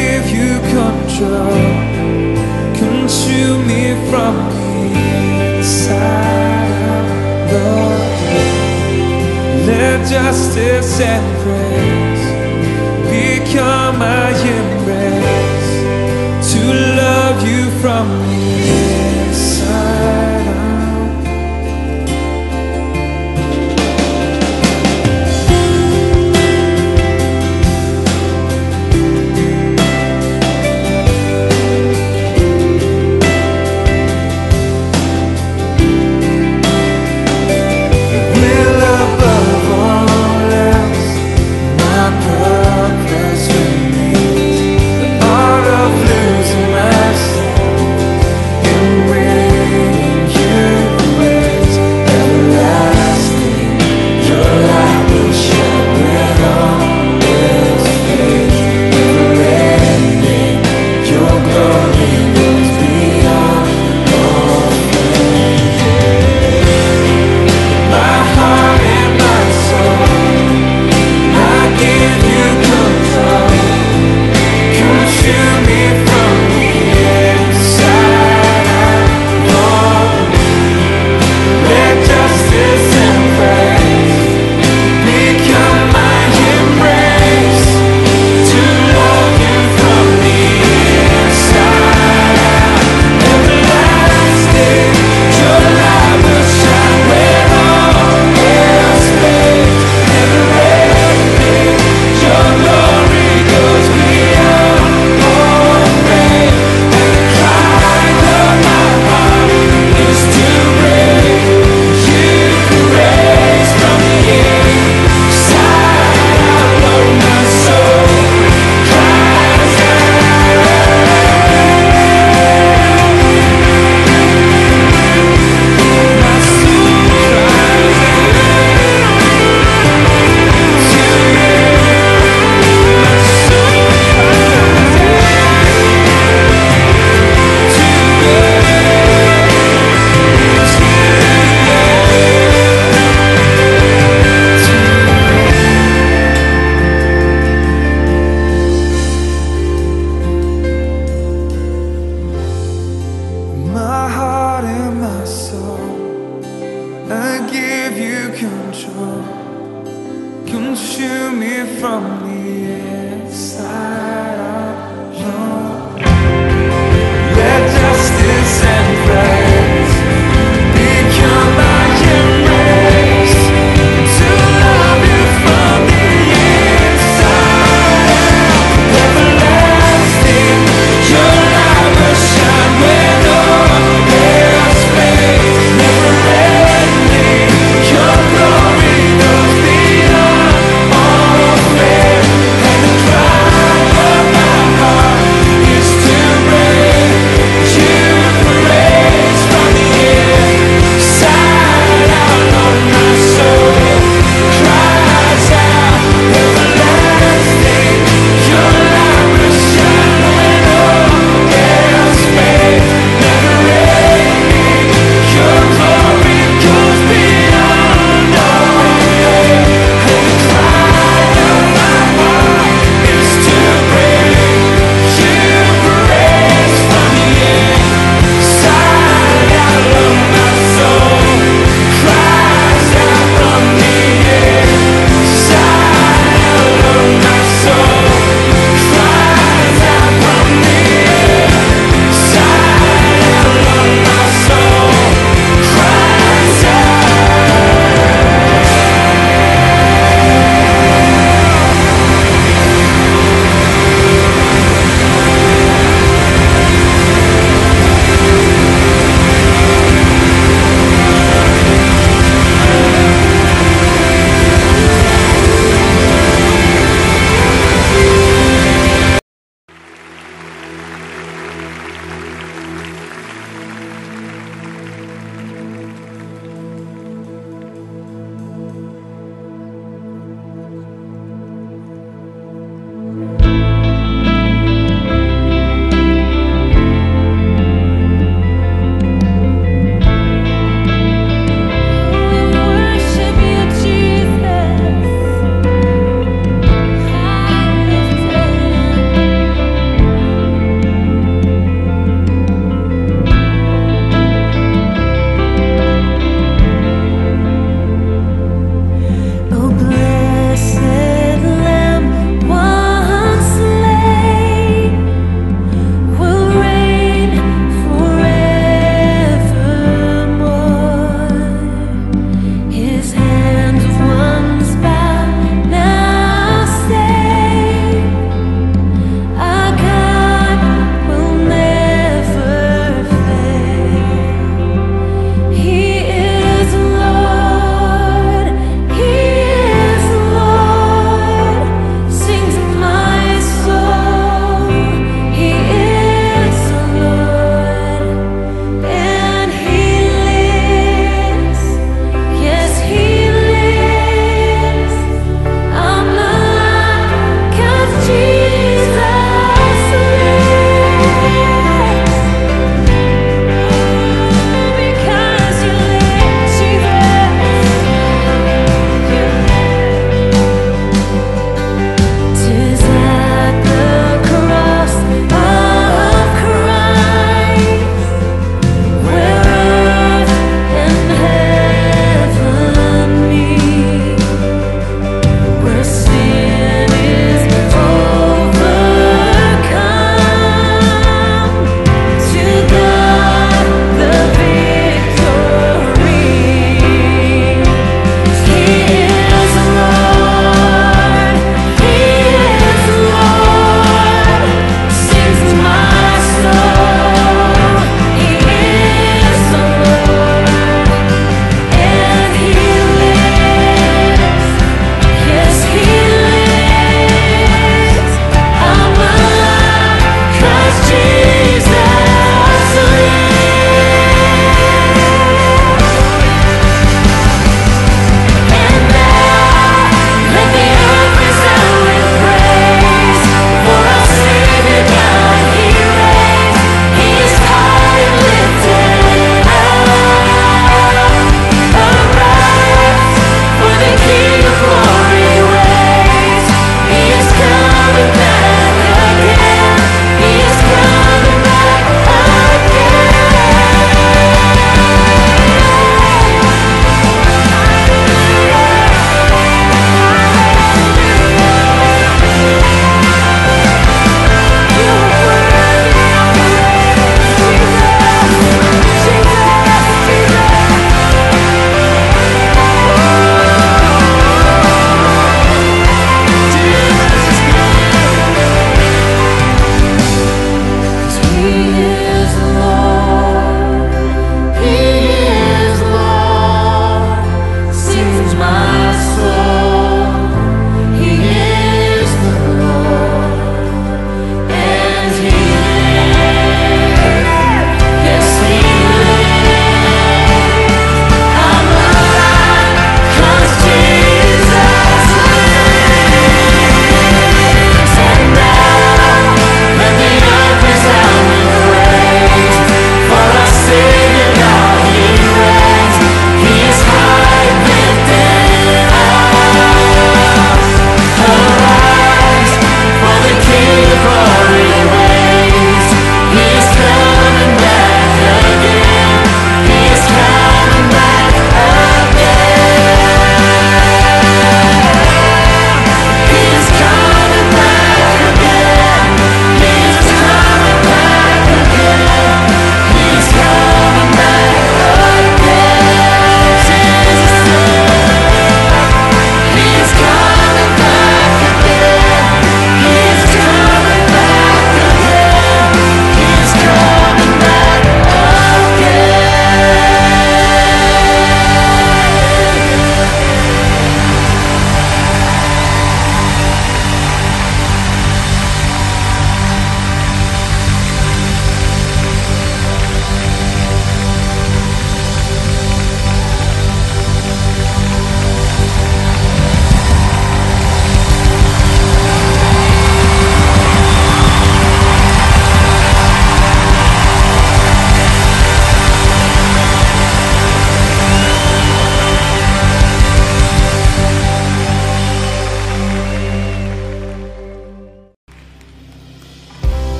give you control. Consume me from the inside Lord, let justice and praise Become my embrace.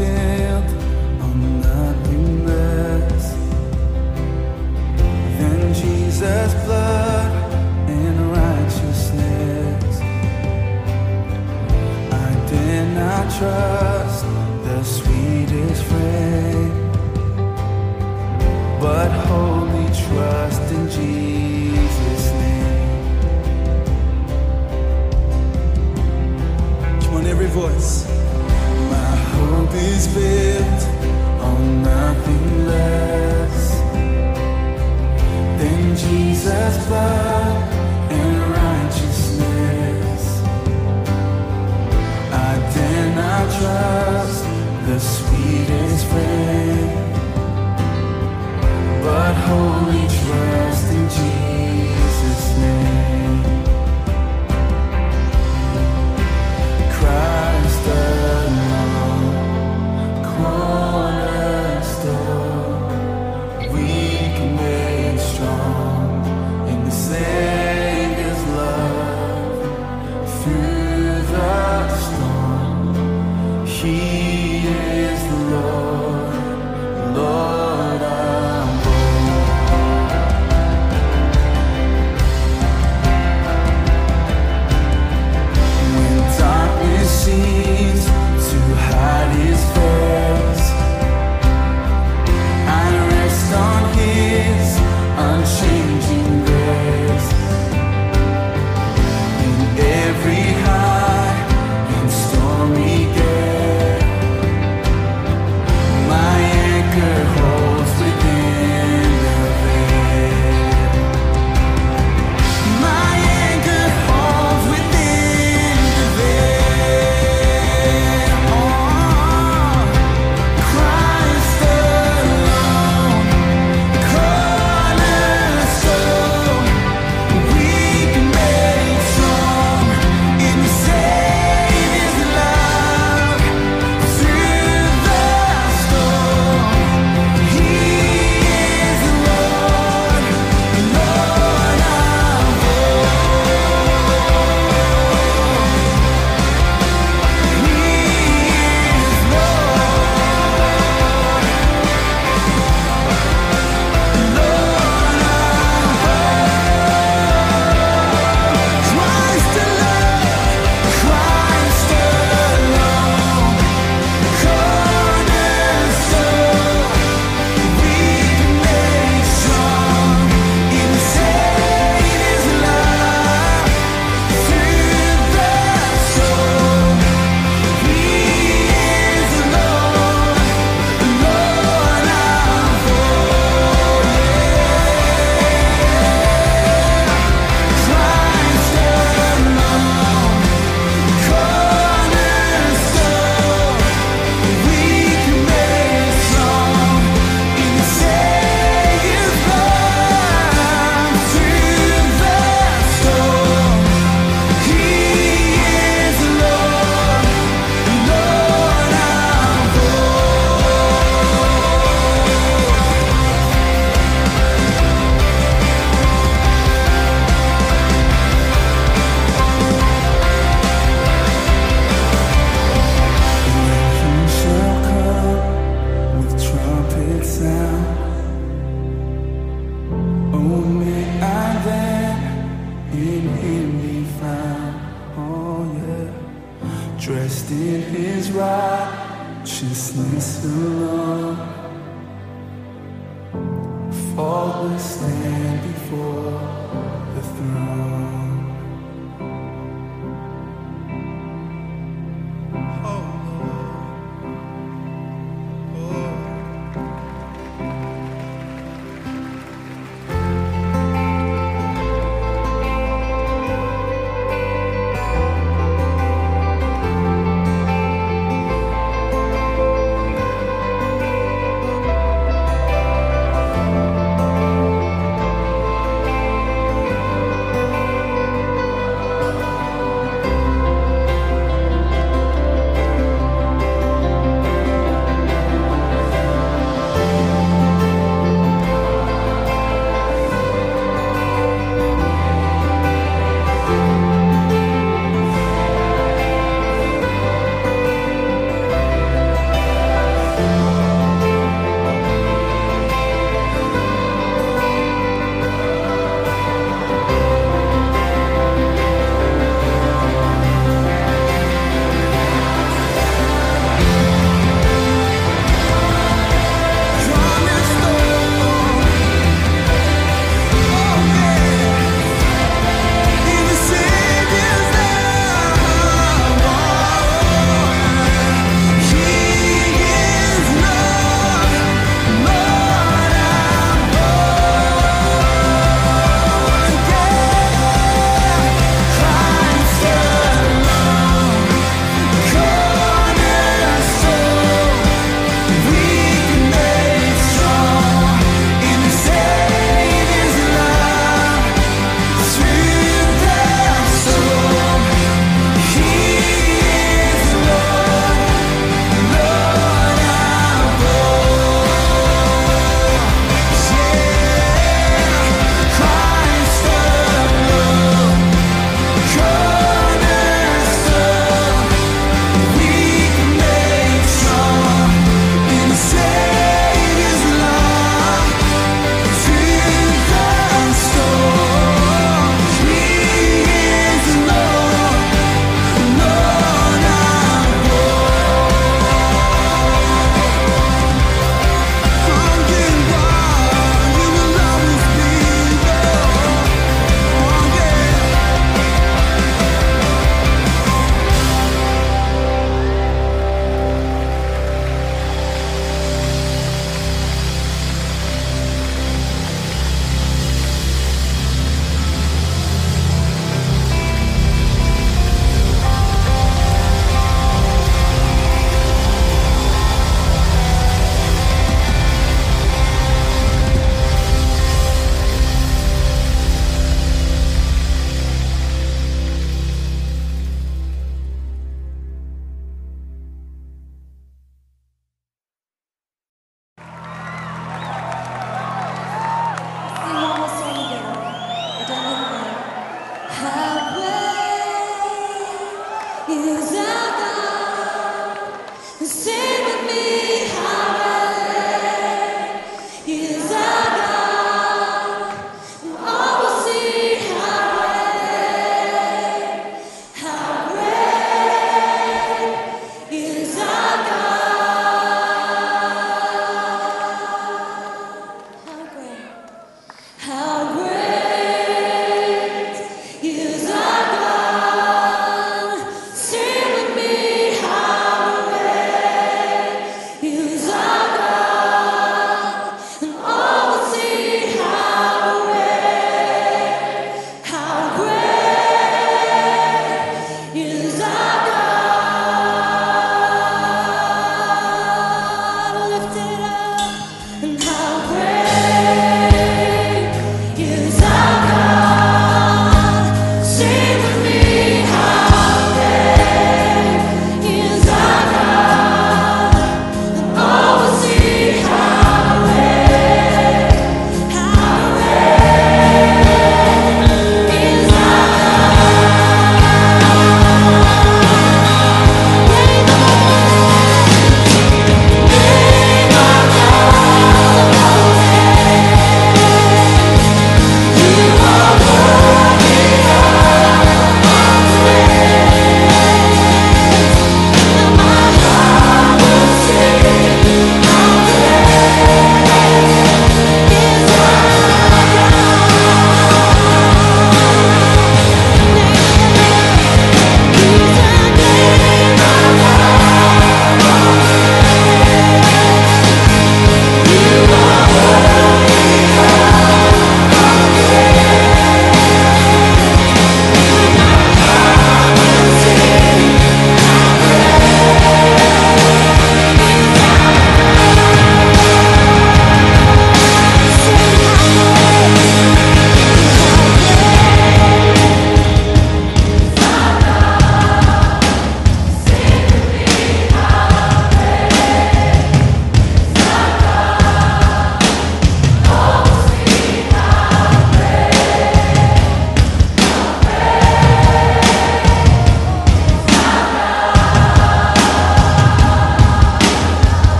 been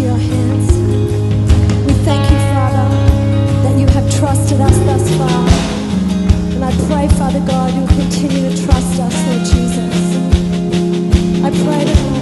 your hands. We thank you, Father, that you have trusted us thus far. And I pray, Father God, you'll continue to trust us, Lord Jesus. I pray.